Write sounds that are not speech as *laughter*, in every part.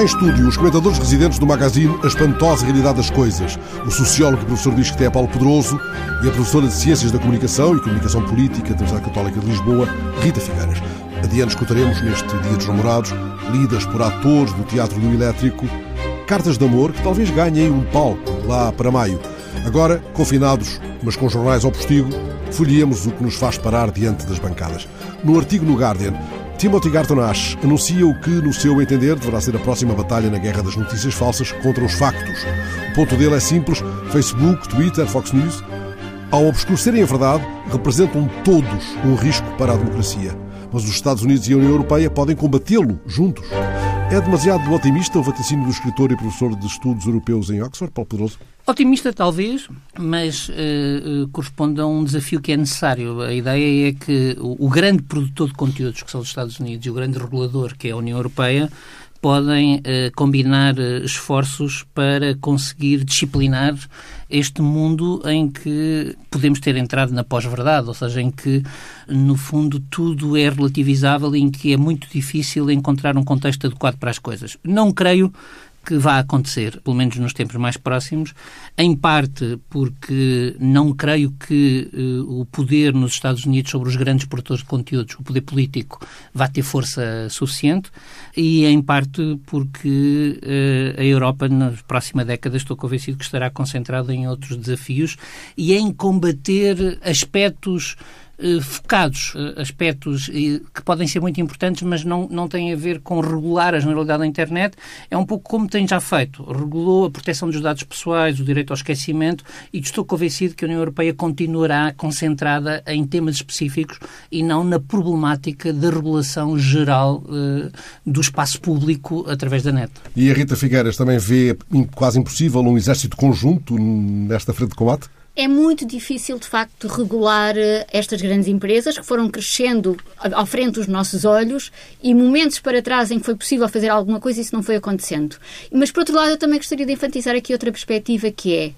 Em estúdio, os comentadores residentes do magazine A Espantosa Realidade das Coisas, o sociólogo e professor de Isqueté Paulo Pedroso e a professora de Ciências da Comunicação e Comunicação Política da Universidade Católica de Lisboa, Rita Figueiras. Adiante escutaremos neste Dia dos Namorados, lidas por atores do Teatro do Elétrico, cartas de amor que talvez ganhem um palco lá para maio. Agora, confinados, mas com jornais ao postigo, folhemos o que nos faz parar diante das bancadas. No artigo no Guardian, Timothy Garton Ash anuncia o que, no seu entender, deverá ser a próxima batalha na guerra das notícias falsas contra os factos. O ponto dele é simples: Facebook, Twitter, Fox News, ao obscurecerem a verdade, representam todos um risco para a democracia. Mas os Estados Unidos e a União Europeia podem combatê-lo juntos. É demasiado otimista o vaticínio do escritor e professor de estudos europeus em Oxford, Paulo Pedroso? Otimista, talvez, mas uh, uh, corresponde a um desafio que é necessário. A ideia é que o, o, grande produtor de conteúdos, que são os Estados Unidos, e o grande regulador, que é a União Europeia, podem uh, combinar esforços para conseguir disciplinar este mundo em que podemos ter entrado na pós-verdade, ou seja, em que, no fundo, tudo é relativizável e em que é muito difícil encontrar um contexto adequado para as coisas. Não creio que vá acontecer, pelo menos nos tempos mais próximos, em parte porque não creio que uh, o poder nos Estados Unidos sobre os grandes produtores de conteúdos, o poder político, vá ter força suficiente, e em parte porque uh, a Europa, na próxima década, estou convencido que estará concentrada em outros desafios e em combater aspectos focados, eh, aspectos que podem ser muito importantes, mas não, não têm a ver com regular a generalidade da internet. É um pouco como tem já feito. Regulou a proteção dos dados pessoais, o direito ao esquecimento, e estou convencido que a União Europeia continuará concentrada em temas específicos e não na problemática da regulação geral do espaço público através da net. E a Rita Figueiras também vê quase impossível um exército conjunto nesta frente de combate? É muito difícil, de facto, regular eh, estas grandes empresas que foram crescendo à frente dos nossos olhos e momentos para trás em que foi possível fazer alguma coisa, isso não foi acontecendo. Mas, por outro lado, eu também gostaria de enfatizar aqui outra perspectiva que é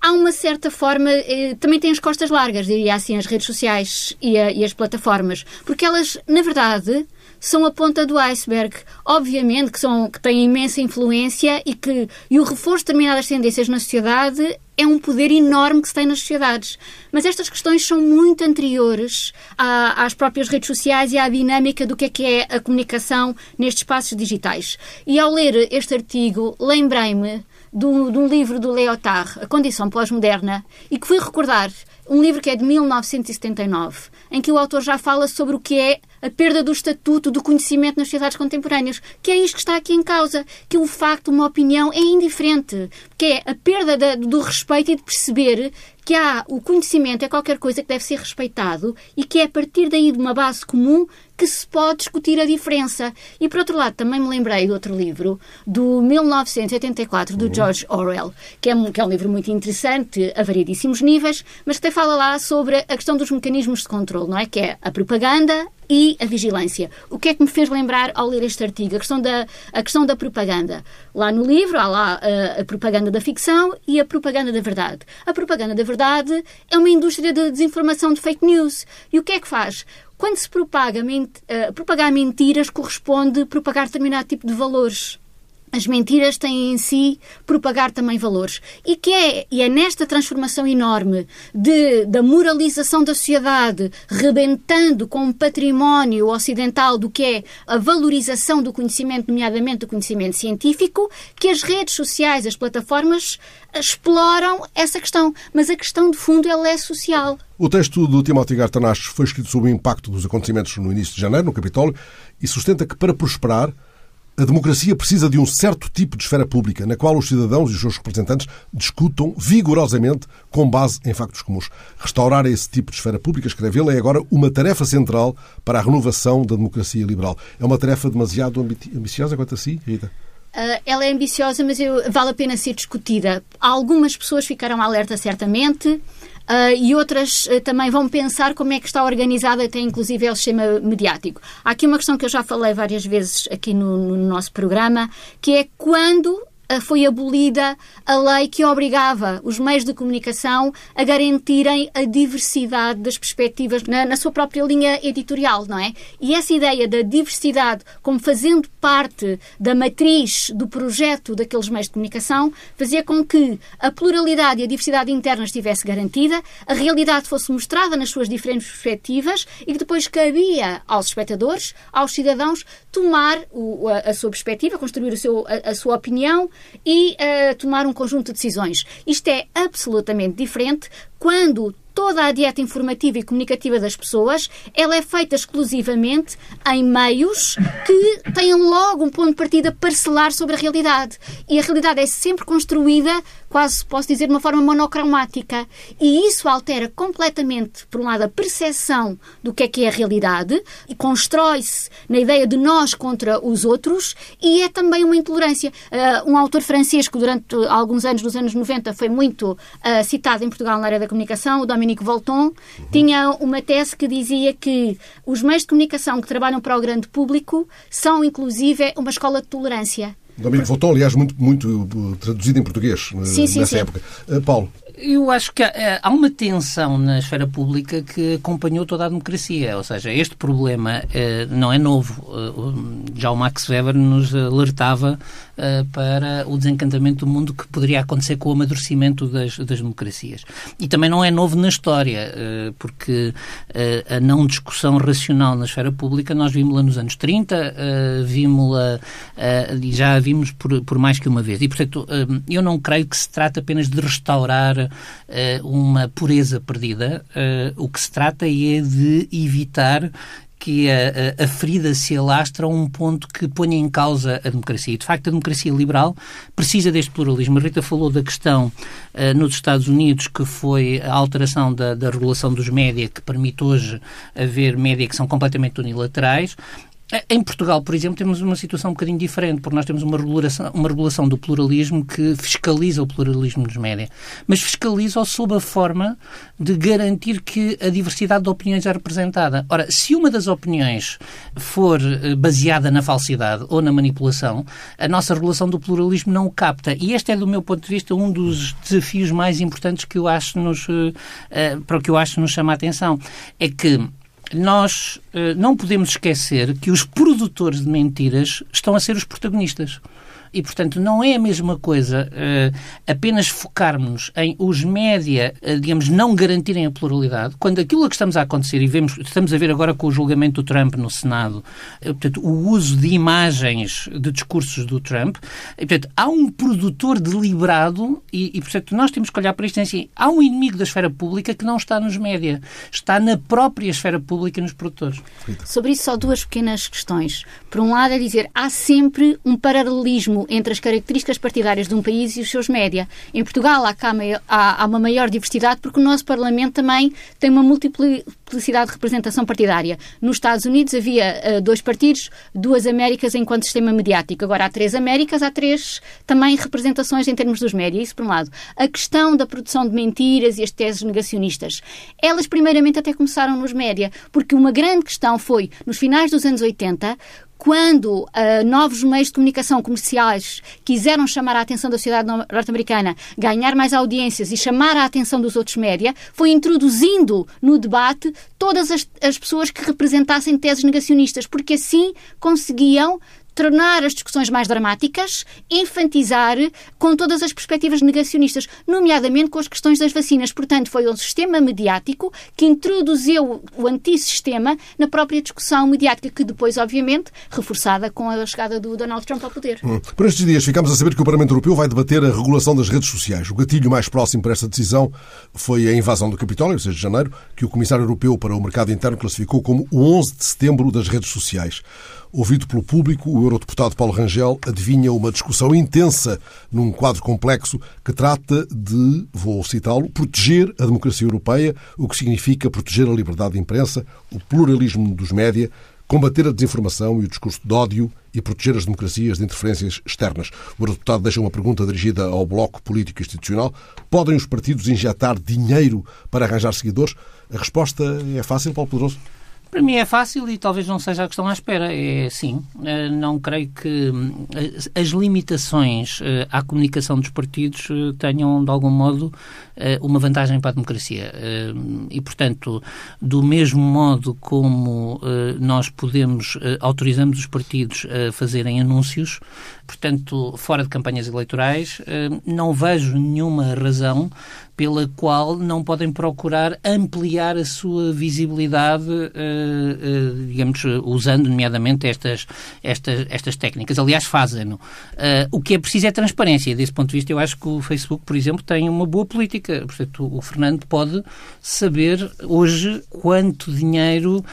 há uma certa forma, eh, também tem as costas largas, diria assim, as redes sociais e, a, e as plataformas, porque elas, na verdade, são a ponta do iceberg. Obviamente que, são, que têm imensa influência e que e o reforço de determinadas tendências na sociedade é um poder enorme que se tem nas sociedades. Mas estas questões são muito anteriores à, às próprias redes sociais e à dinâmica do que é que é a comunicação nestes espaços digitais. E ao ler este artigo, lembrei-me de um livro do Leotard, A Condição Pós-Moderna, e que fui recordar um livro que é de 1979, em que o autor já fala sobre o que é a perda do estatuto do conhecimento nas sociedades contemporâneas, que é isto que está aqui em causa, que o facto, uma opinião é indiferente, que é a perda do respeito e de perceber que há o conhecimento é qualquer coisa que deve ser respeitado e que é a partir daí de uma base comum que se pode discutir a diferença. E, por outro lado, também me lembrei de outro livro, do 1984, do George Orwell, que é, um, que é um livro muito interessante, a variedíssimos níveis, mas que até fala lá sobre a questão dos mecanismos de controle, não é? Que é a propaganda, e a vigilância. O que é que me fez lembrar ao ler este artigo? A questão da, a questão da propaganda. Lá no livro há lá a, eh, a propaganda da ficção e a propaganda da verdade. A propaganda da verdade é uma indústria de desinformação de fake news. E o que é que faz? Quando se propaga, uh, propagar mentiras corresponde propagar determinado tipo de valores as mentiras têm em si propagar também valores. E que é, e é nesta transformação enorme de, da moralização da sociedade, rebentando com o património ocidental do que é a valorização do conhecimento, nomeadamente do conhecimento científico, que as redes sociais, as plataformas, exploram essa questão. Mas a questão de fundo ela é social. O texto do Timothy Gartanache foi escrito sob o impacto dos acontecimentos no início de janeiro, no Capitólio, e sustenta que para prosperar a democracia precisa de um certo tipo de esfera pública, na qual os cidadãos e os seus representantes discutam vigorosamente com base em factos comuns. Restaurar esse tipo de esfera pública, escreve ele, é agora uma tarefa central para a renovação da democracia liberal. É uma tarefa demasiado ambiciosa quanto a si, Rita? Uh, ela é ambiciosa, mas eu, vale a pena ser discutida. Algumas pessoas ficaram alerta, certamente. Uh, e outras uh, também vão pensar como é que está organizado até inclusive é o sistema mediático. Há aqui uma questão que eu já falei várias vezes aqui no, no nosso programa, que é quando foi abolida a lei que obrigava os meios de comunicação a garantirem a diversidade das perspectivas na, na sua própria linha editorial, não é? E essa ideia da diversidade como fazendo parte da matriz do projeto daqueles meios de comunicação fazia com que a pluralidade e a diversidade interna estivesse garantida, a realidade fosse mostrada nas suas diferentes perspectivas e que depois cabia aos espectadores, aos cidadãos, tomar o, a, a, sua perspectiva, construir seu, a, a sua opinião e uh, tomar um conjunto de decisões. Isto é absolutamente diferente quando toda a dieta informativa e comunicativa das pessoas, ela é feita exclusivamente em meios que têm logo um ponto de partida parcelar sobre a realidade. E a realidade é sempre construída, quase posso dizer, de uma forma monocromática. E isso altera completamente, por um lado, a percepção do que é que é a realidade e constrói-se na ideia de nós contra os outros e é também uma intolerância. Uh, um autor francês que durante alguns anos, nos anos 90, foi muito uh, citado em Portugal na área da comunicação, o Dominique Dominique Volton, uhum. tinha uma tese que dizia que os meios de comunicação que trabalham para o grande público são, inclusive, uma escola de tolerância. Dominique Volton, aliás, muito, muito traduzido em português eh, sim, nessa sim, época. Uh, Paulo. Eu acho que há, eh, há, uma tensão na esfera pública que acompanhou toda a democracia. Ou seja, este problema eh, não é novo. Eh, já o Max Weber nos alertava eh, para o desencantamento do mundo que poderia acontecer com o amadurecimento das, das democracias. E também não é novo na história, eh, porque eh, a não discussão racional na esfera pública nós vimos-la nos anos 30, vimos-la e já a vimos por, por mais que uma vez. E, portanto, eu não creio que se trata apenas de restaurar uh, uma pureza perdida. Uh, o que se trata é de evitar que a, a, ferida se alastra a um ponto que ponha em causa a democracia. E, de facto, a democracia liberal precisa deste pluralismo. A Rita falou da questão uh, nos Estados Unidos, que foi a alteração da, da regulação dos média, que permite hoje haver média que são completamente unilaterais. É, em Portugal, por exemplo, temos uma situação um bocadinho diferente, porque nós temos uma regulação, uma regulação do pluralismo que fiscaliza o pluralismo nos média, mas fiscaliza-o sob a forma de garantir que a diversidade de opiniões é representada. Ora, se uma das opiniões for eh, baseada na falsidade ou na manipulação, a nossa regulação do pluralismo não o capta. E este é, do meu ponto de vista, um dos desafios mais importantes que eu acho nos, uh, para o que eu acho nos chama a atenção. É que nós uh, não podemos esquecer que os produtores de mentiras estão a ser os protagonistas. E, portanto, não é a mesma coisa uh, apenas focarmos em os média, uh, digamos, não garantirem a pluralidade, quando aquilo a que estamos a acontecer, e vemos, estamos a ver agora com o julgamento do Trump no Senado, uh, portanto, o uso de imagens de discursos do Trump, e, portanto, há um produtor deliberado e, e, portanto, nós temos que olhar para isto assim, há um inimigo da esfera pública que não está nos média, está na própria esfera pública e nos produtores. Sobre isso, só duas pequenas questões. Por um lado, é dizer, há sempre um paralelismo entre as características partidárias de um país e os seus média. Em Portugal há, há, há uma maior diversidade porque o nosso Parlamento também tem uma multiplicidade de representação partidária. Nos Estados Unidos havia uh, dois partidos, duas Américas enquanto sistema mediático. Agora há três Américas, há três também representações em termos dos média. Isso por um lado. A questão da produção de mentiras e as teses negacionistas. Elas primeiramente até começaram nos média, porque uma grande questão foi, nos finais dos anos 80, quando uh, novos meios de comunicação comerciais quiseram chamar a atenção da sociedade norte-americana, ganhar mais audiências e chamar a atenção dos outros média, foi introduzindo no debate todas as, as pessoas que representassem teses negacionistas, porque assim conseguiam tornar as discussões mais dramáticas, infantizar com todas as perspectivas negacionistas, nomeadamente com as questões das vacinas. Portanto, foi um sistema mediático que introduziu o antissistema na própria discussão mediática, que depois, obviamente, reforçada com a chegada do Donald Trump ao poder. Hum. Por estes dias, ficamos a saber que o Parlamento Europeu vai debater a regulação das redes sociais. O gatilho mais próximo para esta decisão foi a invasão do Capitólio, 6 de janeiro, que o Comissário Europeu para o Mercado Interno classificou como o 11 de setembro das redes sociais. Ouvido pelo público, o eurodeputado Paulo Rangel adivinha uma discussão intensa num quadro complexo que trata de, vou citá-lo, proteger a democracia europeia, o que significa proteger a liberdade de imprensa, o pluralismo dos média, combater a desinformação e o discurso de ódio e proteger as democracias de interferências externas. O eurodeputado deixa uma pergunta dirigida ao Bloco Político Institucional. Podem os partidos injetar dinheiro para arranjar seguidores? A resposta é fácil, Paulo Poderoso? Para mim é fácil e talvez não seja a questão à espera. É sim. Eh, não creio que hum, as limitações eh, à comunicação dos partidos eh, tenham, de algum modo, uma vantagem para a democracia. E, portanto, do mesmo modo como nós podemos, autorizamos os partidos a fazerem anúncios, portanto, fora de campanhas eleitorais, não vejo nenhuma razão pela qual não podem procurar ampliar a sua visibilidade, uh, uh, digamos, usando nomeadamente estas, estas, estas técnicas. Aliás, fazem-no. O que é preciso é transparência. Desse ponto de vista, eu acho que o Facebook, por exemplo, tem uma boa política. Portanto, o Fernando pode saber hoje quanto dinheiro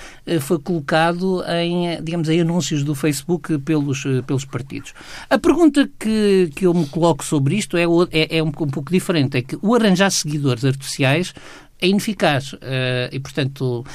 foi colocado em, digamos, em anúncios do Facebook pelos, pelos partidos. A pergunta que, que eu me coloco sobre isto é, é, é um, um pouco diferente. É que o arranjar seguidores artificiais é ineficaz. Uh, e, portanto, uh,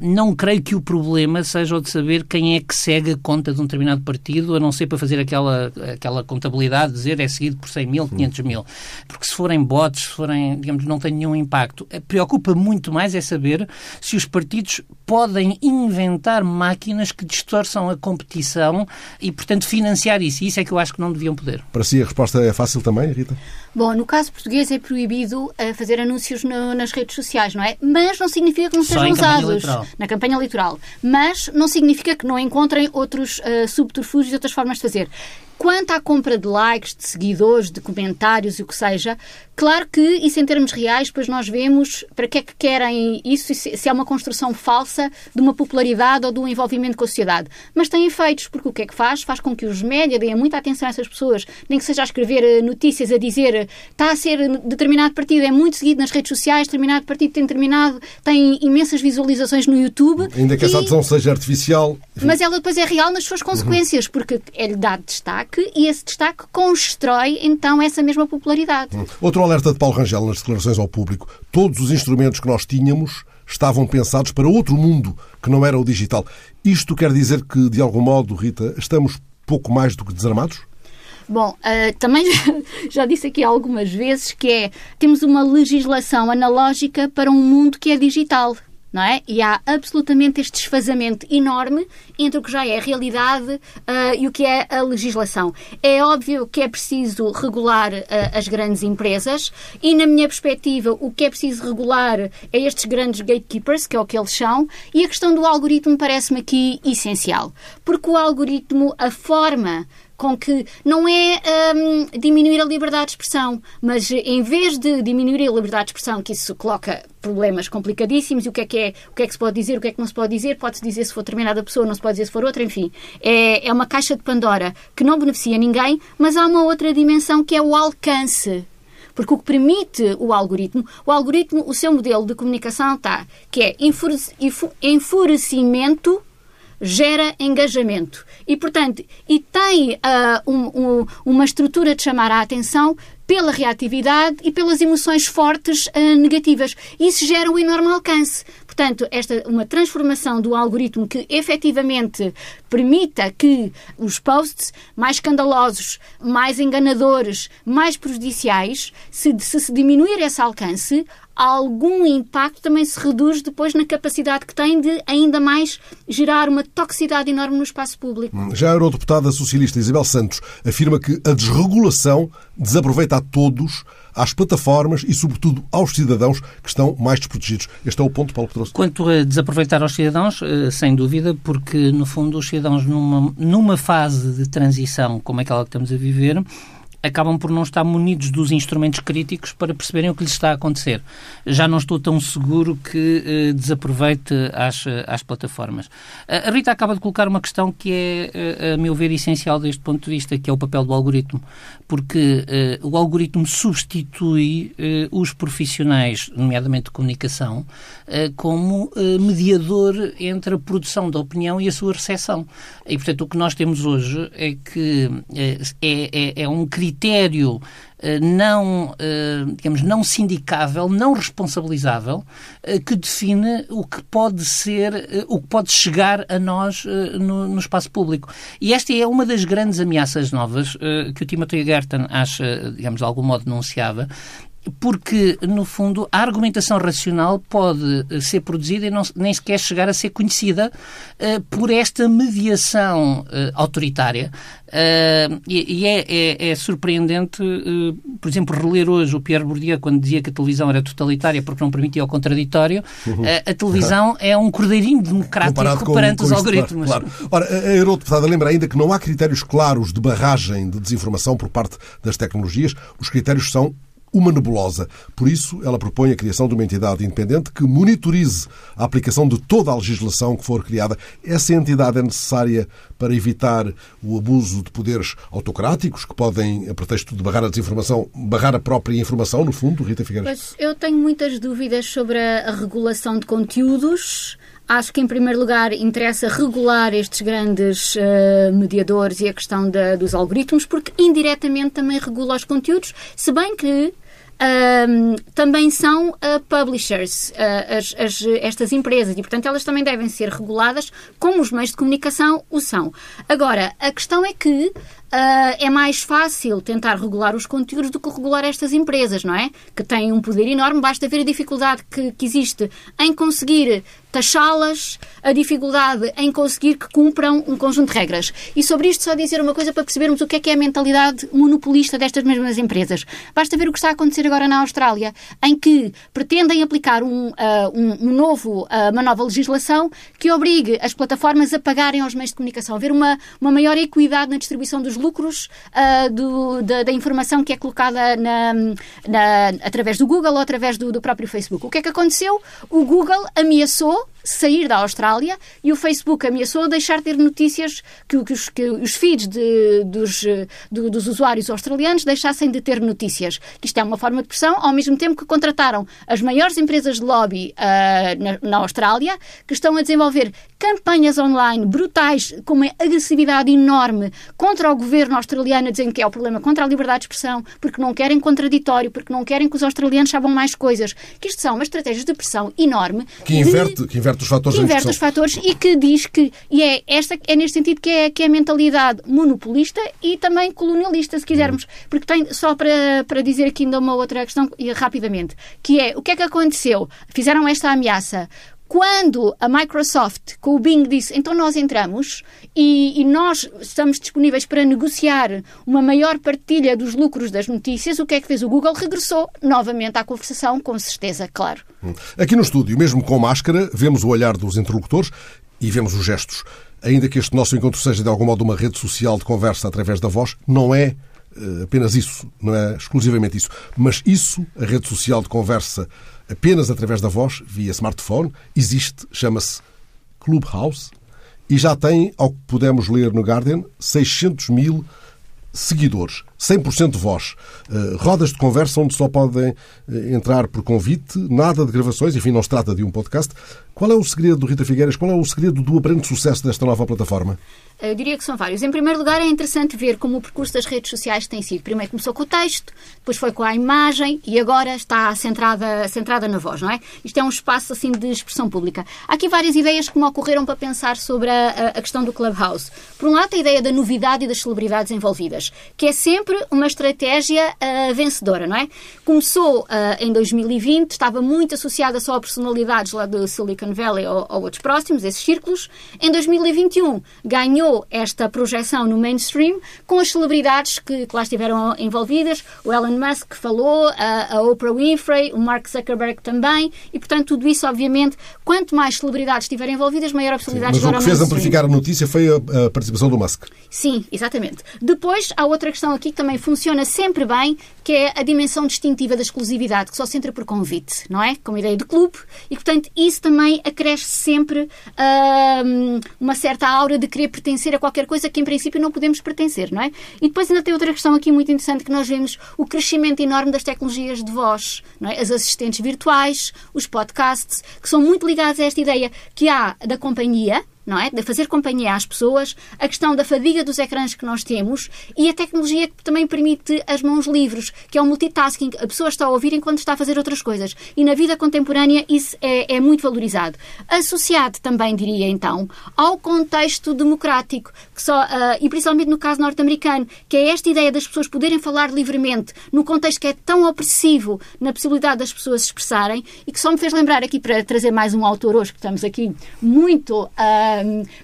não creio que o problema seja o de saber quem é que segue a conta de um determinado partido, a não ser para fazer aquela, aquela contabilidade, dizer é seguido por 100 mil, 500 mil. Porque se forem bots, se forem, digamos, não tem nenhum impacto. Preocupa muito mais é saber se os partidos podem inventar máquinas que distorçam a competição e, portanto, financiar isso. E isso é que eu acho que não deviam poder. Para si a resposta é fácil também, Rita? Bom, no caso português é proibido uh, fazer anúncios no, nas redes sociais, não é? Mas não significa que não sejam usados na campanha eleitoral. Mas não significa que não encontrem outros uh, subterfúgios e outras formas de fazer. Quanto à compra de likes, de seguidores, de comentários e o que seja, claro que isso em termos reais, depois nós vemos para que é que querem isso, se é uma construção falsa de uma popularidade ou de um envolvimento com a sociedade. Mas tem efeitos, porque o que é que faz? Faz com que os média deem muita atenção a essas pessoas, nem que seja a escrever eh, notícias, a dizer está a ser determinado partido, é muito seguido nas redes sociais, determinado partido tem determinado, tem imensas visualizações no YouTube. Ainda que essa adesão seja artificial. Mas ela depois é real nas suas consequências, uhum. porque é-lhe dado destaque e esse destaque constrói então essa mesma popularidade. Hum. Outro alerta de Paulo Rangel nas declarações ao público. Todos os instrumentos que nós tínhamos estavam pensados para outro mundo que não era o digital. Isto quer dizer que, de algum modo, Rita, estamos pouco mais do que desarmados? Bom, uh, também *laughs* já disse aqui algumas vezes que é temos uma legislação analógica para um mundo que é digital não é? E há absolutamente este desfazamento enorme entre o que já é a realidade uh, e o que é a legislação. É óbvio que é preciso regular uh, as grandes empresas e, na minha perspectiva, o que é preciso regular é estes grandes gatekeepers, que é o que eles são, e a questão do algoritmo parece-me aqui essencial. Porque o algoritmo, a forma com que não é um, diminuir a liberdade de expressão, mas em vez de diminuir a liberdade de expressão, que isso coloca problemas complicadíssimos, e o que é que é, o que é que se pode dizer, o que é que não se pode dizer, pode-se dizer se for determinada pessoa, não se pode dizer se for outra, enfim. É, é uma caixa de Pandora que não beneficia ninguém, mas há uma outra dimensão que é o alcance. Porque o que permite o algoritmo, o algoritmo, o seu modelo de comunicação está, que é enfurecimento gera engajamento. E, portanto, e tem uh, um, um, uma estrutura de chamar a atenção pela reatividade e pelas emoções fortes uh, negativas. Isso gera um enorme alcance. Portanto, esta uma transformação do algoritmo que efetivamente permita que os posts mais escandalosos, mais enganadores, mais prejudiciais, se, se, se diminuir esse alcance, algum impacto também se reduz depois na capacidade que tem de ainda mais gerar uma toxicidade enorme no espaço público. Já a eurodeputada socialista Isabel Santos afirma que a desregulação desaproveita a todos às plataformas e, sobretudo, aos cidadãos que estão mais desprotegidos. Este é o ponto, Paulo Pedroso. Quanto a desaproveitar aos cidadãos, eh, sem dúvida, porque, no fundo, os cidadãos, numa, numa fase de transição como aquela que estamos a viver, acabam por não estar munidos dos instrumentos críticos para perceberem o que lhes está a acontecer. Já não estou tão seguro que eh, desaproveite as, as plataformas. A Rita acaba de colocar uma questão que é, eh, a meu ver, essencial deste ponto de vista, que é o papel do algoritmo. Porque eh, o algoritmo substitui os profissionais, nomeadamente de comunicação, como mediador entre a produção da opinião e a sua recepção. E, portanto, o que nós temos hoje é que é, é, é um critério critério eh, não, eh, digamos, não sindicável, não responsabilizável, eh, que define o que pode ser, o que pode chegar a nós no, espaço público. E esta é uma das grandes ameaças novas que o Timothy Gerton acha, digamos, de algum modo denunciava, porque, no fundo, a argumentação racional pode eh, ser produzida e não, nem sequer chegar a ser conhecida uh, por esta mediação uh, autoritária. Uh, e, e é, é, é, surpreendente, por exemplo, reler hoje o Pierre Bourdieu quando dizia que a televisão era totalitária porque não permitia o contraditório. Uhum. a televisão é um cordeirinho democrático com, perante com os isto, algoritmos. Claro, claro. Ora, a eurodeputada lembra ainda que não há critérios claros de barragem de desinformação por parte das tecnologias. Os critérios são uma nebulosa. Por isso, ela propõe a criação de uma entidade independente que monitorize a aplicação de toda a legislação que for criada. Essa entidade é necessária para evitar o abuso de poderes autocráticos que podem, a pretexto de barrar a desinformação, barrar a própria informação, no fundo, Rita Figueiredo? eu tenho muitas dúvidas sobre a regulação de conteúdos. Acho que, em primeiro lugar, interessa regular estes grandes uh, mediadores e a questão da, dos algoritmos, porque indiretamente também regula os conteúdos, se bem que um, também são uh, publishers, uh, as, as, estas empresas, e portanto elas também devem ser reguladas como os meios de comunicação o são. Agora, a questão é que Uh, é mais fácil tentar regular os conteúdos do que regular estas empresas, não é? Que têm um poder enorme, basta ver a dificuldade que, que existe em conseguir taxá-las, a dificuldade em conseguir que cumpram um conjunto de regras. E sobre isto só dizer uma coisa para percebermos o que é que é a mentalidade monopolista destas mesmas empresas. Basta ver o que está a acontecer agora na Austrália, em que pretendem aplicar um, uh, um, novo, uh, uma nova legislação que obrigue as plataformas a pagarem aos meios de comunicação, haver uma, uma maior equidade na distribuição dos lucros uh, do, da, da, informação que é colocada na, na, através do Google ou através do, do próprio Facebook. O que é que aconteceu? O Google ameaçou sair da Austrália e o Facebook ameaçou deixar de ter notícias que, que, os, que os feeds de, dos, do, dos usuários australianos deixassem de ter notícias. Isto é uma forma de pressão, ao mesmo tempo que contrataram as maiores empresas de lobby uh, na, na Austrália, que estão a desenvolver campanhas online brutais, com uma agressividade enorme contra o governo australiano, dizendo que é o problema contra a liberdade de expressão, porque não querem contraditório, porque não querem que os australianos saibam mais coisas. Que isto são umas estratégias de pressão enorme. Que inverte, de, que inverte os fatores inverte os fatores e que diz que, e é, esta, é neste sentido que é, que é a mentalidade monopolista e também colonialista, se quisermos. Porque tem, só para, para dizer aqui ainda uma outra questão, rapidamente, que é o que é que aconteceu? Fizeram esta ameaça quando a Microsoft com o Bing disse então nós entramos e, e, nós estamos disponíveis para negociar uma maior partilha dos lucros das notícias, o que é que fez o Google? Regressou novamente à conversação, com certeza, claro. Hum. Aqui no estúdio, mesmo com máscara, vemos o olhar dos interlocutores e vemos os gestos. Ainda que este nosso encontro seja de algum modo uma rede social de conversa através da voz, não é eh, apenas isso, não é exclusivamente isso. Mas isso, a rede social de conversa apenas através da voz, via smartphone, existe, chama-se Clubhouse e já tem, ao que pudemos ler no Guardian, 600 mil seguidores, 100% voz. Uh, rodas de conversa onde só podem uh, entrar por convite, nada de gravações, enfim, não se trata de um podcast. Qual é o segredo, Rita Figueiras, qual é o segredo do aparente sucesso desta nova plataforma? Eu diria que são vários. Em primeiro lugar, é interessante ver como o percurso das redes sociais tem sido. Primeiro começou com o texto, depois foi com a imagem e agora está centrada, centrada na voz, não é? Isto é um espaço assim de expressão pública. Há aqui várias ideias que me ocorreram para pensar sobre a, a questão do Clubhouse. Por um lado, a ideia da novidade e das celebridades envolvidas, que é sempre uma estratégia uh, vencedora, não é? Começou uh, em 2020, estava muito associada só a personalidades lá do Silicon Valley ou, ou outros próximos, esses círculos. Em 2021, ganhou esta projeção no mainstream com as celebridades que, que lá estiveram envolvidas. O Elon Musk falou, a, a Oprah Winfrey, o Mark Zuckerberg também, e portanto tudo isso, obviamente, quanto mais celebridades estiverem envolvidas, maior a possibilidade Sim, mas de o que fez amplificar a notícia foi a, a participação do Musk. Sim, exatamente. Depois, há outra questão aqui também funciona sempre bem, que é a dimensão distintiva da exclusividade, que só se entra por convite, não é? Como ideia de clube, e portanto isso também acresce sempre uh, uma certa aura de querer pertencer a qualquer coisa que em princípio não podemos pertencer, não é? E depois ainda tem outra questão aqui muito interessante que nós vemos o crescimento enorme das tecnologias de voz, não é? As assistentes virtuais, os podcasts, que são muito ligados a esta ideia que há da companhia, não é? De fazer companhia às pessoas, a questão da fadiga dos ecrãs que nós temos e a tecnologia que também permite as mãos livres, que é o multitasking. A pessoa está a ouvir enquanto está a fazer outras coisas. E na vida contemporânea isso é, é muito valorizado. Associado também, diria então, ao contexto democrático, que só, uh, e principalmente no caso norte-americano, que é esta ideia das pessoas poderem falar livremente no contexto que é tão opressivo na possibilidade das pessoas se expressarem e que só me fez lembrar aqui para trazer mais um autor hoje, que estamos aqui muito. Uh,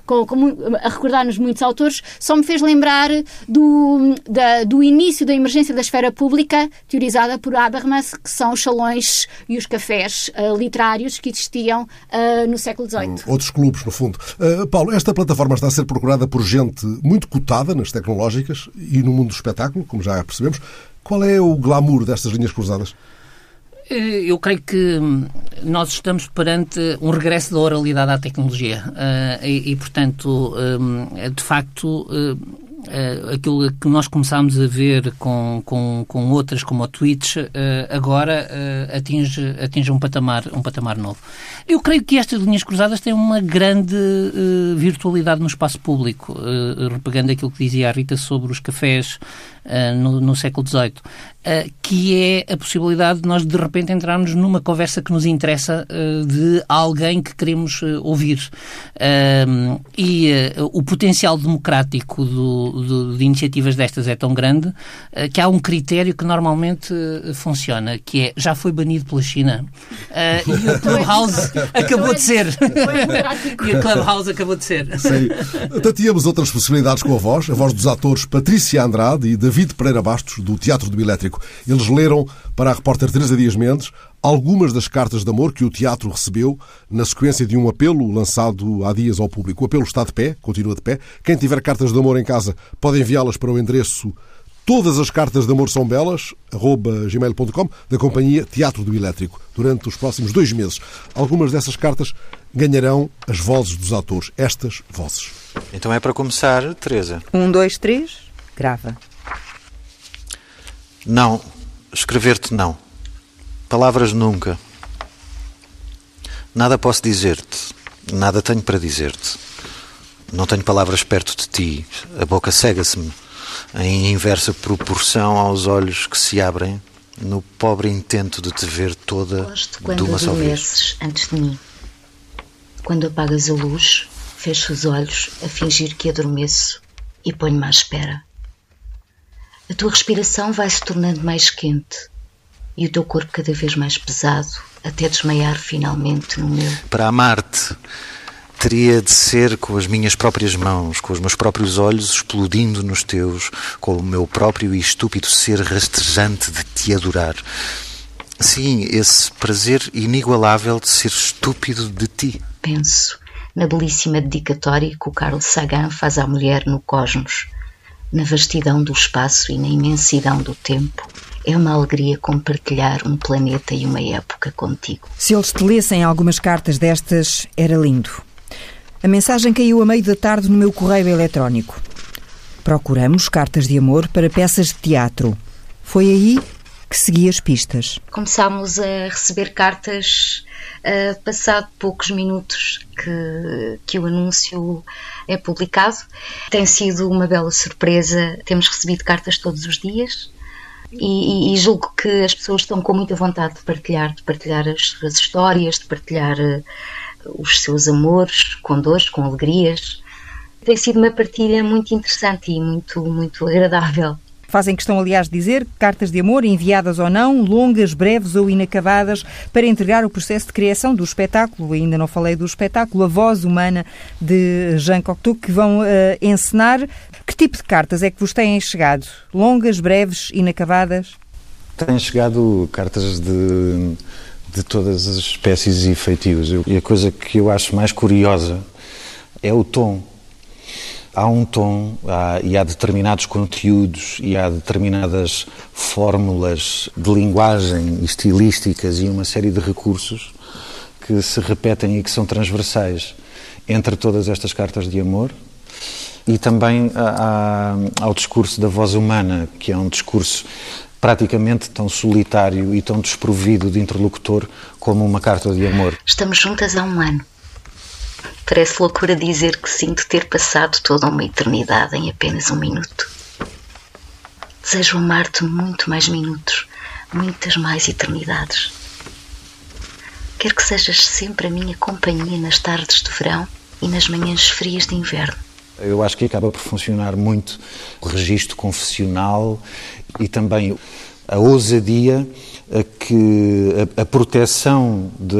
com, com, a recordar-nos muitos autores, só me fez lembrar do, da, do início da emergência da esfera pública, teorizada por Habermas, que são os salões e os cafés uh, literários que existiam uh, no século XVIII. Outros clubes, no fundo. Uh, Paulo, esta plataforma está a ser procurada por gente muito cotada nas tecnológicas e no mundo do espetáculo, como já percebemos. Qual é o glamour destas linhas cruzadas? Eh, eu creio que hum, nós estamos perante um regresso da oralidade à tecnologia uh, e, e, portanto, um, de facto, uh, aquilo que nós começámos a ver com, com, com outras como a Twitch, agora atinge, atinge um, patamar, um patamar novo. Eu creio que estas linhas cruzadas têm uma grande virtualidade no espaço público, repegando aquilo que dizia a Rita sobre os cafés no, no século XVIII. Uh, que é a possibilidade de nós de repente entrarmos numa conversa que nos interessa uh, de alguém que queremos uh, ouvir. e o potencial democrático do, do, de iniciativas destas é tão grande que há um critério que normalmente funciona, que é já foi banido pela China. e o *laughs* Clubhouse acabou de ser. *laughs* e o Clubhouse acabou de ser. Sim. Tateamos outras possibilidades com a voz, a voz dos atores Patrícia Andrade e David Pereira Bastos, do Teatro do Elétrico. Eles leram para a repórter Teresa Dias Mendes algumas das cartas de amor que o teatro recebeu na sequência de um apelo lançado há dias ao público. O apelo está de pé, continua de pé. Quem tiver cartas de amor em casa pode enviá-las para o endereço Todas as cartas de amor são belas, arroba gmail.com, da companhia Teatro do Elétrico, durante os próximos dois meses. Algumas dessas cartas ganharão as vozes dos atores, estas vozes. Então é para começar, Teresa. Um, dois, três, grava. Não. Escrever-te não. Palavras nunca. Nada posso dizer-te. Nada tenho para dizer-te. Não tenho palavras perto de ti. A boca cega-se-me em inversa proporção aos olhos que se abrem no pobre intento de te ver toda Gosto quando de uma só vez. antes de mim. Quando apagas a luz, fecho os olhos a fingir que adormeço e ponho-me à espera. A tua respiração vai se tornando mais quente e o teu corpo cada vez mais pesado, até desmaiar finalmente no meu. Para amar-te, teria de ser com as minhas próprias mãos, com os meus próprios olhos explodindo nos teus, com o meu próprio e estúpido ser rastejante de te adorar. Sim, esse prazer inigualável de ser estúpido de ti. Penso na belíssima dedicatória que o Carl Sagan faz à mulher no Cosmos na vastidão do espaço e na imensidão do tempo. É uma alegria compartilhar um planeta e uma época contigo. Se eles te lessem algumas cartas destas, era lindo. A mensagem caiu a meio da tarde no meu correio eletrónico. Procuramos cartas de amor para peças de teatro. Foi aí que segui as pistas. Começámos a receber cartas uh, passado poucos minutos que, que o anúncio é publicado. Tem sido uma bela surpresa, temos recebido cartas todos os dias. E, e, julgo que as pessoas estão com muita vontade de partilhar, de partilhar as suas histórias, de partilhar uh, os seus amores, com dores, com alegrias. Tem sido uma partilha muito interessante e muito, muito agradável. Fazem questão, aliás, de dizer cartas de amor, enviadas ou não, longas, breves ou inacabadas, para entregar o processo de criação do espetáculo. Ainda não falei do espetáculo A Voz Humana de Jean Cocteau, que vão uh, encenar. Que tipo de cartas é que vos têm chegado? Longas, breves, inacabadas? Têm chegado cartas de, de todas as espécies e feitios. E a coisa que eu acho mais curiosa é o tom há um tom há, e há determinados conteúdos e há determinadas fórmulas de linguagem estilísticas e uma série de recursos que se repetem e que são transversais entre todas estas cartas de amor e também há, ao discurso da voz humana, que é um discurso praticamente tão solitário e tão desprovido de interlocutor como uma carta de amor. Estamos juntas há um ano Parece loucura dizer que sinto ter passado toda uma eternidade em apenas um minuto. Desejo amar-te muito mais minutos, muitas mais eternidades. Quero que sejas sempre a minha companhia nas tardes de verão e nas manhãs frias de inverno. Eu acho que acaba por funcionar muito o registro confessional e também a ousadia a que a, a proteção de,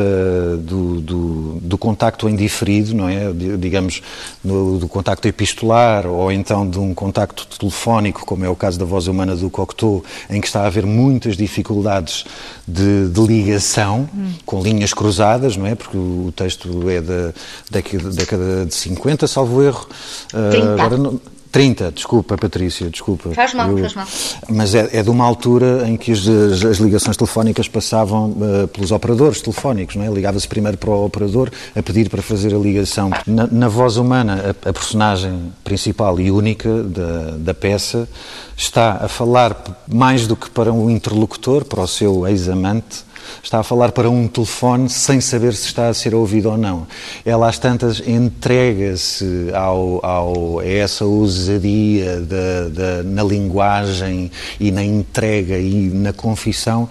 do, do, do, contacto indiferido, não é? digamos, do, do, contacto epistolar ou então de um contacto telefónico, como é o caso da voz humana do Cocteau, em que está a haver muitas dificuldades de, de ligação, hum. com linhas cruzadas, não é? Porque o texto é da década de 50, salvo erro. 30. Uh, agora não, 30, desculpa, Patrícia, desculpa. Faz mal, eu, faz mal. Mas é, é, de uma altura em que as, as ligações telefónicas passavam uh, pelos operadores telefónicos, não é? Ligava-se primeiro para o operador a pedir para fazer a ligação. Na, na voz humana, a, a, personagem principal e única da, da peça está a falar mais do que para um interlocutor, para o seu ex-amante, está a falar para um telefone sem saber se está a ser ouvido ou não. Ela, às tantas, entrega-se ao, ao, a essa ousadia na linguagem e na entrega e na confissão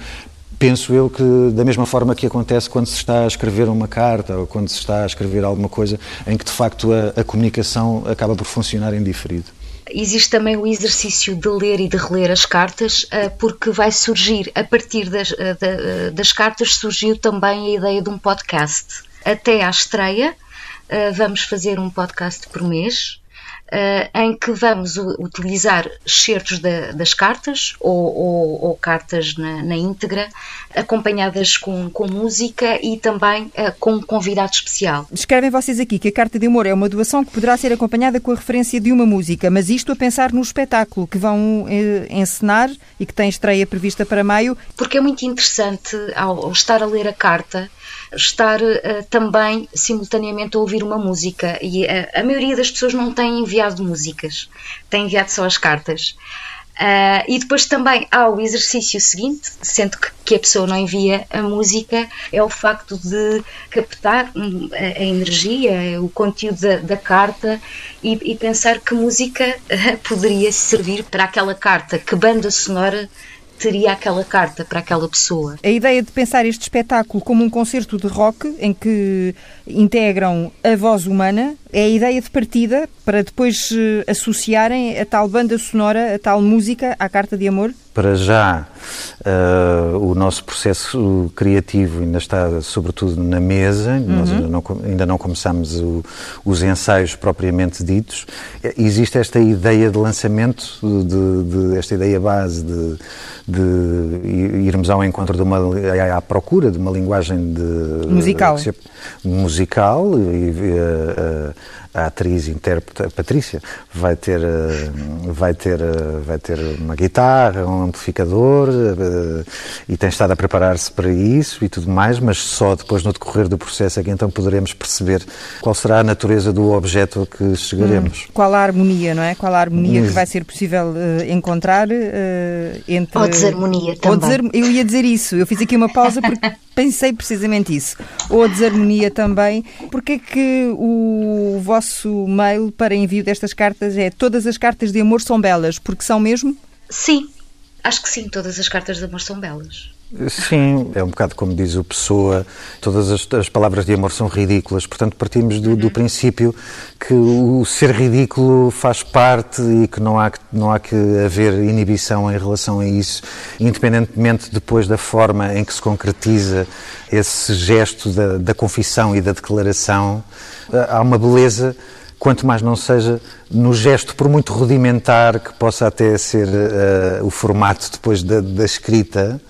penso eu que da mesma forma que acontece quando se está a escrever uma carta ou quando se está a escrever alguma coisa em que de facto a, a comunicação acaba por funcionar em diferido. Existe também o exercício de ler e de reler as cartas, eh, porque vai surgir, a partir das, eh, eh, das cartas, surgiu também a ideia de um podcast. Até à estreia, vamos fazer um podcast por mês, em que vamos utilizar excertos da, das cartas ou, ou, ou cartas na, na, íntegra, acompanhadas com, com música e também uh, com um convidado especial. Descrevem vocês aqui que a carta de amor é uma doação que poderá ser acompanhada com a referência de uma música, mas isto a pensar no espetáculo que vão eh, encenar e que tem estreia prevista para maio. Porque é muito interessante, ao, ao estar a ler a carta, estar uh, também simultaneamente a ouvir uma música. E uh, a maioria das pessoas não tem enviado músicas, tem enviado só as cartas. Uh, e depois também há o exercício seguinte, sendo que, que, a pessoa não envia a música, é o facto de captar hum, a, a energia, o conteúdo da, da carta e, e, pensar que música poderia servir para aquela carta, que banda sonora teria aquela carta para aquela pessoa. A ideia de pensar este espetáculo como um concerto de rock em que integram a voz humana é a ideia de partida para depois eh, associarem a tal banda sonora, a tal música à carta de amor? Para já, uh, o nosso processo criativo ainda está, sobretudo, na mesa. Uhum. Nós ainda não, ainda não começamos o, os ensaios propriamente ditos. Existe esta ideia de lançamento, de, de esta ideia base de, de, irmos ao encontro de uma à procura de uma linguagem de musical, musical e, uh, uh, a atriz intérprete Patrícia vai ter eh, vai ter eh, vai ter uma guitarra um amplificador eh, e tem estado a preparar-se para isso e tudo mais mas só depois no decorrer do processo é que então poderemos perceber qual será a natureza do objeto a que chegaremos. Hum, qual a harmonia não é? Qual a harmonia que vai ser possível uh, encontrar uh, entre ou desarmonia também. ou desar... eu ia dizer isso eu fiz aqui uma pausa porque *laughs* pensei precisamente isso. Ou a desarmonia também porque é que o vosso vosso mail para envio destas cartas é todas as cartas de amor são belas, porque são mesmo? Sim, acho que sim, todas as cartas de amor são belas. Sim, é um bocado como diz o Pessoa, todas as, as palavras de amor são ridículas, portanto partimos do, uhum. do, princípio que o ser ridículo faz parte e que não há, não há que haver inibição em relação a isso, independentemente depois da forma em que se concretiza esse gesto da, da confissão e da declaração, há uma beleza quanto mais não seja no gesto, por muito rudimentar que possa até ser uh, o formato depois da, da, escrita,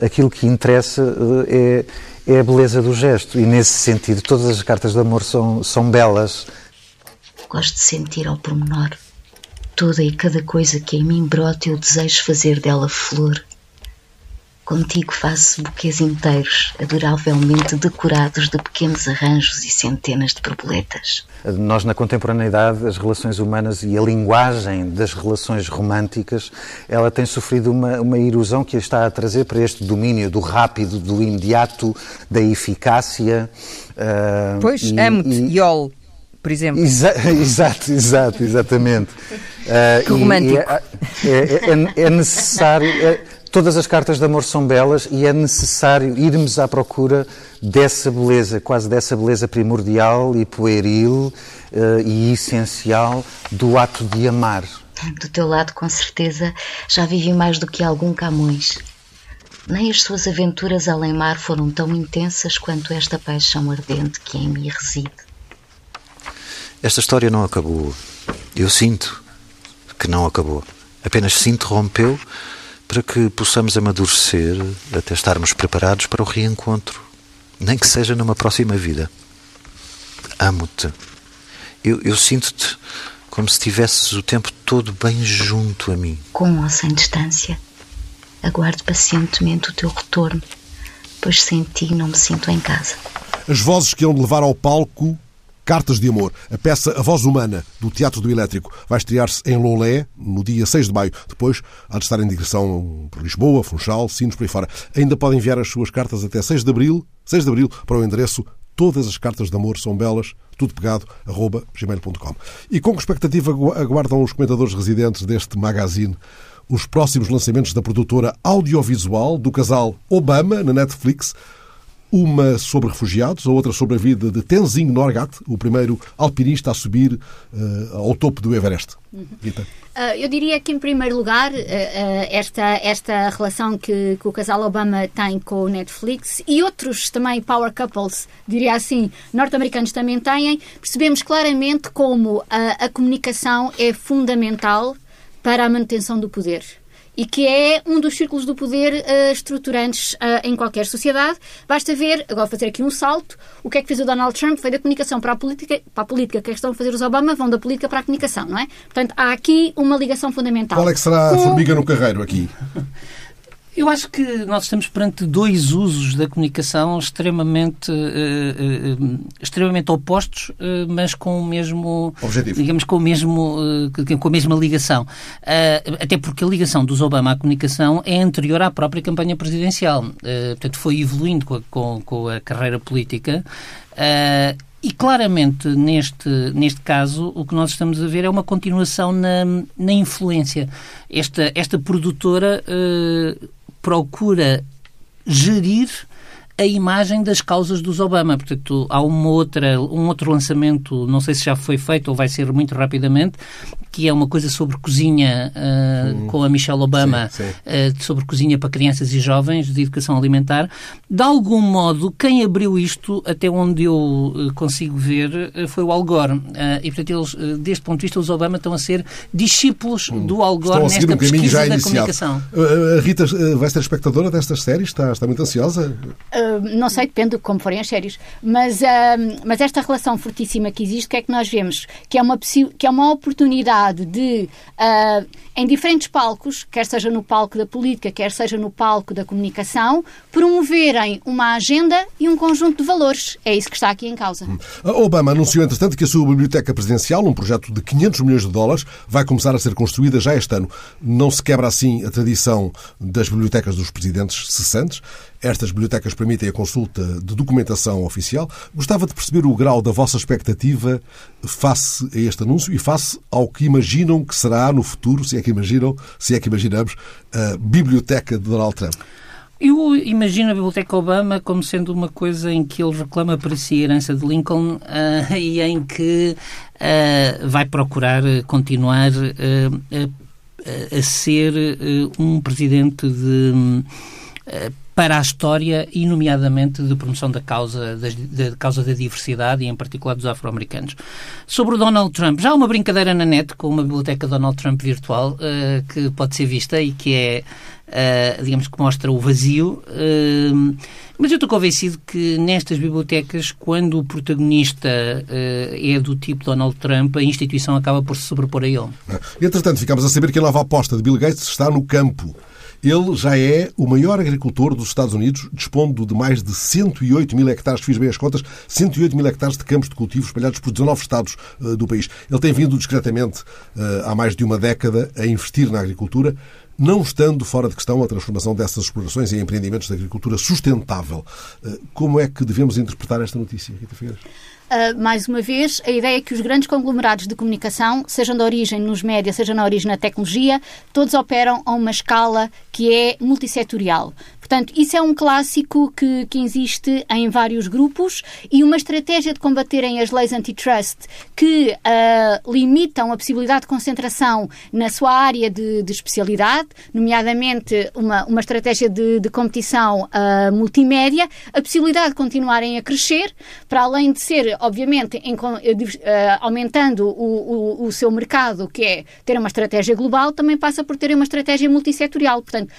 aquilo que interessa uh, é, é a beleza do gesto. E nesse sentido, todas as cartas de amor são, são belas. Gosto de sentir ao pormenor toda e cada coisa que em mim brota, eu desejo fazer dela flor Contigo faço buquês inteiros, adoravelmente decorados de pequenos arranjos e centenas de borboletas. Nós, na contemporaneidade, as relações humanas e a linguagem das relações românticas, ela tem sofrido uma, uma erosão que a está a trazer para este domínio do rápido, do imediato, da eficácia. Uh, pois, amo-te, Yol. por exemplo. Exa *laughs* exato, exato, exatamente. Uh, que romântico. É, é, é, é, necessário. Todas as cartas de amor são belas e é necessário irmos à procura dessa beleza, quase dessa beleza primordial e pueril uh, e essencial do ato de amar. Do teu lado, com certeza, já vivi mais do que algum Camões. Nem as suas aventuras além mar foram tão intensas quanto esta paixão ardente que em mim reside. Esta história não acabou. Eu sinto que não acabou. Apenas se interrompeu para que possamos amadurecer até estarmos preparados para o reencontro, nem que seja numa próxima vida. Amo-te. Eu, eu sinto-te como se tivesses o tempo todo bem junto a mim. Com ou sem distância, aguardo pacientemente o teu retorno, pois sem ti não me sinto em casa. As vozes que de levar ao palco Cartas de Amor, a peça A Voz Humana, do Teatro do Elétrico, vai estrear-se em Lolé, no dia 6 de maio. Depois há de estar em digressão por Lisboa, Funchal, Sinos, por aí fora. Ainda podem enviar as suas cartas até 6 de abril, 6 de abril, para o endereço Todas as cartas de amor são belas, tudo pegado, arroba gmail.com. E com que expectativa aguardam os comentadores residentes deste magazine os próximos lançamentos da produtora audiovisual do casal Obama na Netflix, uma sobre refugiados, a outra sobre a vida de Tenzing Norgat, o primeiro alpinista a subir uh, ao topo do Everest. Uhum. Uh, eu diria que, em primeiro lugar, uh, esta, esta relação que, que, o casal Obama tem com o Netflix e outros também power couples, diria assim, norte-americanos também têm, percebemos claramente como a, a comunicação é fundamental para a manutenção do poder e que é um dos círculos do poder uh, estruturantes uh, em qualquer sociedade. Basta ver, agora fazer aqui um salto, o que é que fez o Donald Trump? Foi da comunicação para a política, para a política que estão a fazer os Obama, vão da política para a comunicação, não é? Portanto, há aqui uma ligação fundamental. Qual é que será a formiga no carreiro aqui? *laughs* Eu acho que nós estamos perante dois usos da comunicação extremamente, uh, uh, extremamente opostos, uh, mas com o mesmo objetivo, digamos com o mesmo, com a mesma ligação. até porque a ligação dos Obama à comunicação é anterior à própria campanha presidencial. portanto, foi evoluindo com a, com, com a carreira política. E claramente, neste, neste caso, o que nós estamos a ver é uma continuação na, na influência. Esta, esta produtora uh, procura gerir a imagem das causas dos Obama. Portanto, há uma outra, um outro lançamento, não sei se já foi feito ou vai ser muito rapidamente, que é uma coisa sobre cozinha uh, hum. com a Michelle Obama, sim, sim. Uh, sobre cozinha para crianças e jovens, de educação alimentar. De algum modo, quem abriu isto, até onde eu uh, consigo ver, foi o Al Gore. e, portanto, eles, deste ponto de vista, os Obama estão a ser discípulos hum. do Al Gore nesta um pesquisa da iniciado. comunicação. A Rita vai ser espectadora destas séries? Está, está muito ansiosa? Não sei, depende de como forem as séries. Mas, mas esta relação fortíssima que existe, que é que nós vemos? Que é uma, que é uma oportunidade de, uh, em diferentes palcos, quer seja no palco da política, quer seja no palco da comunicação, promoverem uma agenda e um conjunto de valores. É isso que está aqui em causa. Hum. Obama anunciou, entretanto, que a sua biblioteca presidencial, um projeto de 500 milhões de dólares, vai começar a ser construída já este ano. Não se quebra assim a tradição das bibliotecas dos presidentes cessantes. Estas bibliotecas permitem a consulta de documentação oficial. Gostava de perceber o grau da vossa expectativa face a este anúncio e face ao que imaginam que será no futuro, se é que imaginam, se é que imaginamos, a biblioteca de Donald Trump. Eu imagino a Biblioteca Obama como sendo uma coisa em que ele reclama para si a herança de Lincoln uh, e em que uh, vai procurar continuar uh, a ser um presidente de para a história e, nomeadamente, de promoção da causa da, da causa da diversidade e, em particular, dos afro-americanos. Sobre o Donald Trump, já há uma brincadeira na net com uma biblioteca Donald Trump virtual uh, que pode ser vista e que é, uh, digamos, que mostra o vazio. Uh, mas eu estou convencido que nestas bibliotecas, quando o protagonista é do tipo Donald Trump, a instituição acaba por se sobrepor a ele. Entretanto, ficamos a saber que a nova aposta de Bill Gates está no campo. Ele já é o maior agricultor dos Estados Unidos, dispondo de mais de 108 mil hectares, fiz bem as contas, 108 mil hectares de campos de cultivo espalhados por 19 estados uh, do país. Ele tem vindo discretamente, uh, há mais de uma década, a investir na agricultura. não estando fora de questão a transformação dessas explorações em empreendimentos de agricultura sustentável. Eh, como é que devemos interpretar esta notícia, Rita Figueiredo? Uh, mais uma vez, a ideia é que os grandes conglomerados de comunicação, sejam de origem nos médias, seja na origem na tecnologia, todos operam a uma escala que é multissetorial. Portanto, isso é um clássico que, que existe em vários grupos e uma estratégia de combaterem as leis antitrust que uh, limitam a possibilidade de concentração na sua área de, de especialidade, nomeadamente uma, uma estratégia de, de competição uh, multimédia, a possibilidade de continuarem a crescer, para além de ser, obviamente, em, uh, aumentando o, o, o, seu mercado, que é ter uma estratégia global, também passa por ter uma estratégia multissetorial, portanto,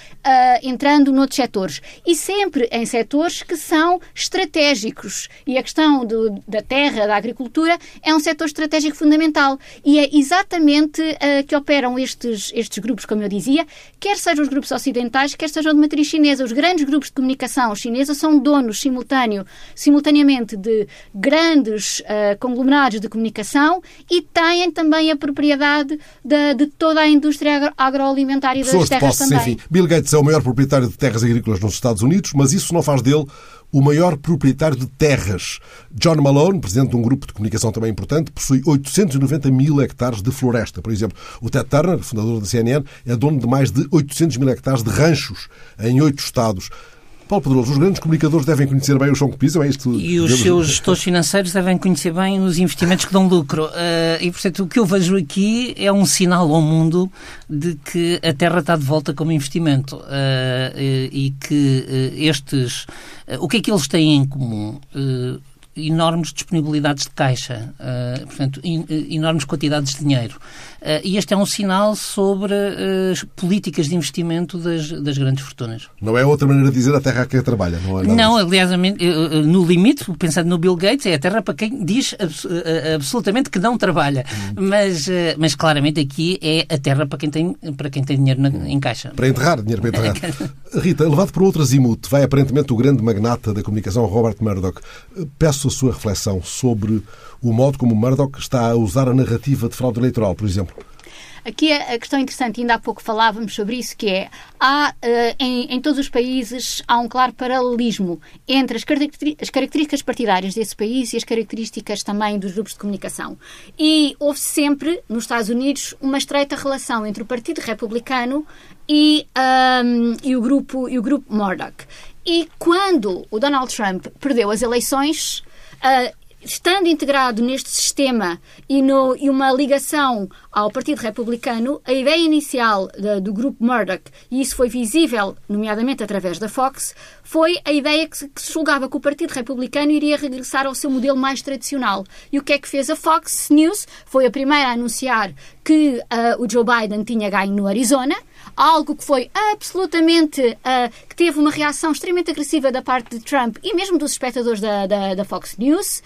entrando noutros setores setores e sempre em setores que são estratégicos. E a questão do, da terra, da agricultura, é um setor estratégico fundamental. E é exatamente uh, que operam estes, estes grupos, como eu dizia, quer sejam os grupos ocidentais, quer sejam de matriz chinesa. Os grandes grupos de comunicação chinesa são donos simultâneo, simultaneamente de grandes uh, conglomerados de comunicação e têm também a propriedade de, de toda a indústria agro agroalimentar e das terras posse, também. Enfim, Bill Gates é o maior proprietário de terras agrícolas nos Estados Unidos, mas isso não faz dele o maior proprietário de terras. John Malone, presidente de um grupo de comunicação também importante, possui 890 mil hectares de floresta. Por exemplo, o Ted Turner, fundador da CNN, é dono de mais de 800 mil hectares de ranchos em oito estados. Paulo Pedroso, os grandes comunicadores devem conhecer bem o chão que pisam, é isto? E os seus gestores financeiros devem conhecer bem os investimentos que dão lucro. Uh, e, portanto, o que eu vejo aqui é um sinal ao mundo de que a Terra está de volta como investimento uh, e que uh, estes... o que é que eles têm em comum? Enormes disponibilidades de caixa, uh, portanto, in, enormes quantidades de dinheiro. Uh, e este é um sinal sobre as políticas de investimento das, das grandes fortunas. Não é outra maneira de dizer a terra a quem trabalha, não é? Não, aliás, no limite, pensando no Bill Gates, é a terra para quem diz absolutamente que não trabalha. Hum. Mas, mas claramente aqui é a terra para quem tem, para quem tem dinheiro na, em caixa. Para enterrar, dinheiro para enterrar. *laughs* Rita, levado por outro azimuth, vai aparentemente o grande magnata da comunicação Robert Murdoch. Peço a sua reflexão sobre o modo como Murdoch está a usar a narrativa de fraude eleitoral, por exemplo. Aqui a questão interessante, ainda há pouco falávamos sobre isso, que é, há, uh, em, em, todos os países há um claro paralelismo entre as, as, características partidárias desse país e as características também dos grupos de comunicação. E houve sempre, nos Estados Unidos, uma estreita relação entre o Partido Republicano e, um, e, o, grupo, e o grupo Murdoch. E quando o Donald Trump perdeu as eleições, uh, estando integrado neste sistema e, no, e uma ligação ao Partido Republicano, a ideia inicial de, do grupo Murdoch, e isso foi visível, nomeadamente através da Fox, foi a ideia que se, que se julgava que o Partido Republicano iria regressar ao seu modelo mais tradicional. E o que é que fez a Fox News? Foi a primeira a anunciar que uh, o Joe Biden tinha ganho no Arizona, algo que foi absolutamente. Uh, que teve uma reação extremamente agressiva da parte de Trump e mesmo dos espectadores da, da, da Fox News,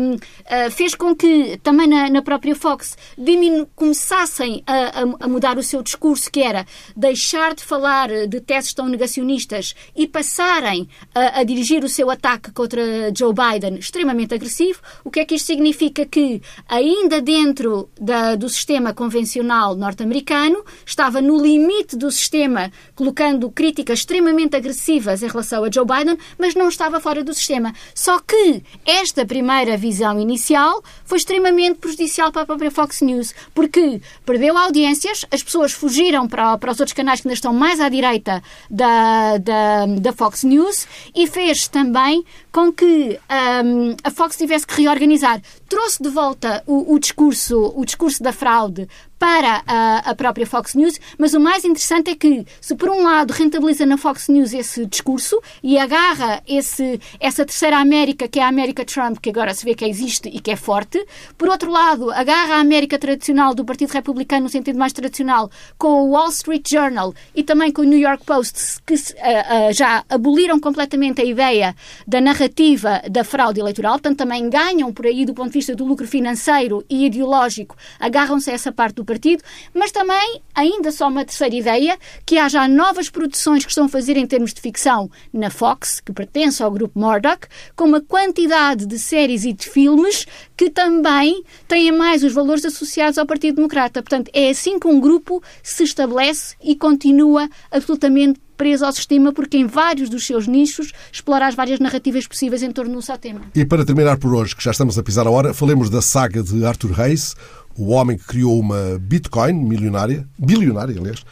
um, uh, ah, fez com que também na, na própria Fox diminu começassem a, a, a, mudar o seu discurso, que era deixar de falar de teses tão negacionistas e passarem a, a dirigir o seu ataque contra Joe Biden extremamente agressivo. O que é que isto significa? Que ainda dentro da, do sistema convencional norte-americano estava no limite do sistema, colocando críticas extremamente agressivas em relação a Joe Biden, mas não estava fora do sistema. Só que esta primeira visão inicial foi extremamente prejudicial para a própria Fox News, porque perdeu audiências, as pessoas fugiram para, para os outros canais que ainda estão mais à direita da, da, da Fox News e fez também com que um, a Fox tivesse que reorganizar. Trouxe de volta o, o discurso, o discurso da fraude para a, a, própria Fox News, mas o mais interessante é que, se por um lado rentabiliza na Fox News esse discurso e agarra esse, essa terceira América, que é a América Trump, que agora se vê que existe e que é forte, por outro lado, agarra a América tradicional do Partido Republicano, no sentido mais tradicional, com o Wall Street Journal e também com o New York Post, que uh, uh, já aboliram completamente a ideia da narrativa da fraude eleitoral, portanto também ganham por aí do ponto de vista do lucro financeiro e ideológico, agarram-se a essa parte do Partido mas também, ainda só uma terceira ideia, que há já novas produções que estão a fazer em termos de ficção na Fox, que pertence ao grupo Murdoch, com uma quantidade de séries e de filmes que também têm mais os valores associados ao Partido Democrata. Portanto, é assim que um grupo se estabelece e continua absolutamente preso ao sistema, porque em vários dos seus nichos explora as várias narrativas possíveis em torno de um só tema. E para terminar por hoje, que já estamos a pisar a hora, falemos da saga de Arthur Hayes, o homem que criou uma Bitcoin milionária, bilionária, aliás,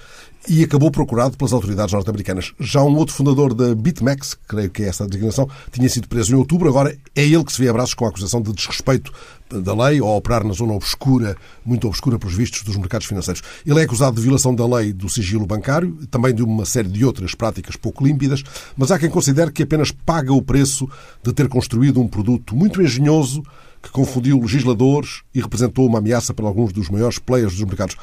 e acabou procurado pelas autoridades norte-americanas. Já um outro fundador da BitMEX, creio que é essa a designação, tinha sido preso em outubro, agora é ele que se vê a braços com a acusação de desrespeito da lei ou operar na zona obscura, muito obscura para os vistos dos mercados financeiros. Ele é acusado de violação da lei do sigilo bancário, também de uma série de outras práticas pouco límpidas, mas há quem considere que apenas paga o preço de ter construído um produto muito engenhoso que confundiu legisladores e representou uma ameaça para alguns dos maiores players dos mercados.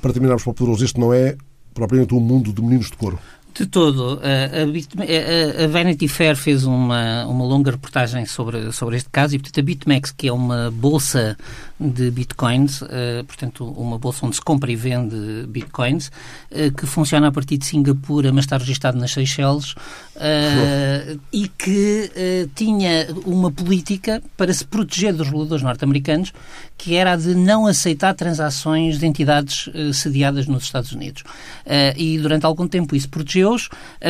Para terminarmos para poderoso, este não é propriamente um mundo de meninos de couro. De todo. A, Vanity Fair fez uma, uma longa reportagem sobre, sobre este caso e, portanto, a BitMEX, que é uma bolsa de bitcoins, uh, portanto, uma bolsa onde se compra e vende bitcoins, uh, que funciona a partir de Singapura, mas está registado nas Seychelles, uh, e que tinha uma política para se proteger dos reguladores norte-americanos, que era a de não aceitar transações de entidades sediadas nos Estados Unidos. e durante algum tempo isso protegeu-os.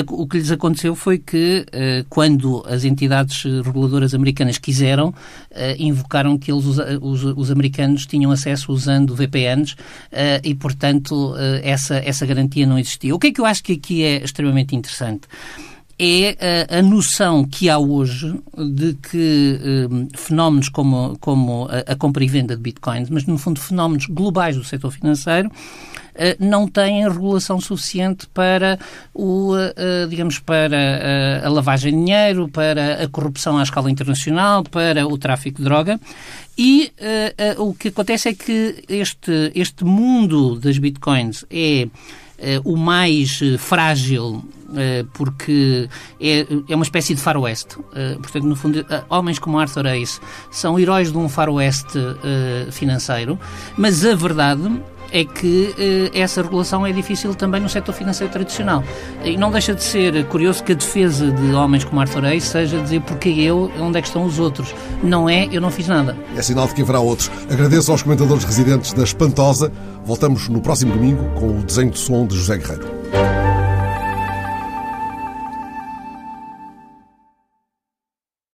O que lhes aconteceu foi que, quando as entidades reguladoras americanas quiseram, invocaram que eles, os, os, os americanos tinham acesso usando VPNs e, portanto, essa, essa garantia não existia. O que é que eu acho que aqui é extremamente interessante? é a, noção que há hoje de que fenómenos como, como a, compra e venda de bitcoins, mas no fundo fenómenos globais do setor financeiro, não têm regulação suficiente para o, uh, digamos, para a lavagem de dinheiro, para a corrupção à escala internacional, para o tráfico de droga. E uh, uh, o que acontece é que este, este mundo das bitcoins é uh, o mais frágil porque é, é uma espécie de faroeste. portanto, no fundo, homens como Arthur Ace são heróis de um faroeste financeiro, mas a verdade é que eh, essa regulação é difícil também no setor financeiro tradicional. E não deixa de ser curioso que a defesa de homens como Arthur Ace seja dizer porque eu, onde é que estão os outros. Não é, eu não fiz nada. É sinal de que haverá outros. Agradeço aos comentadores residentes da Espantosa. Voltamos no próximo domingo com o desenho de som de José Guerreiro.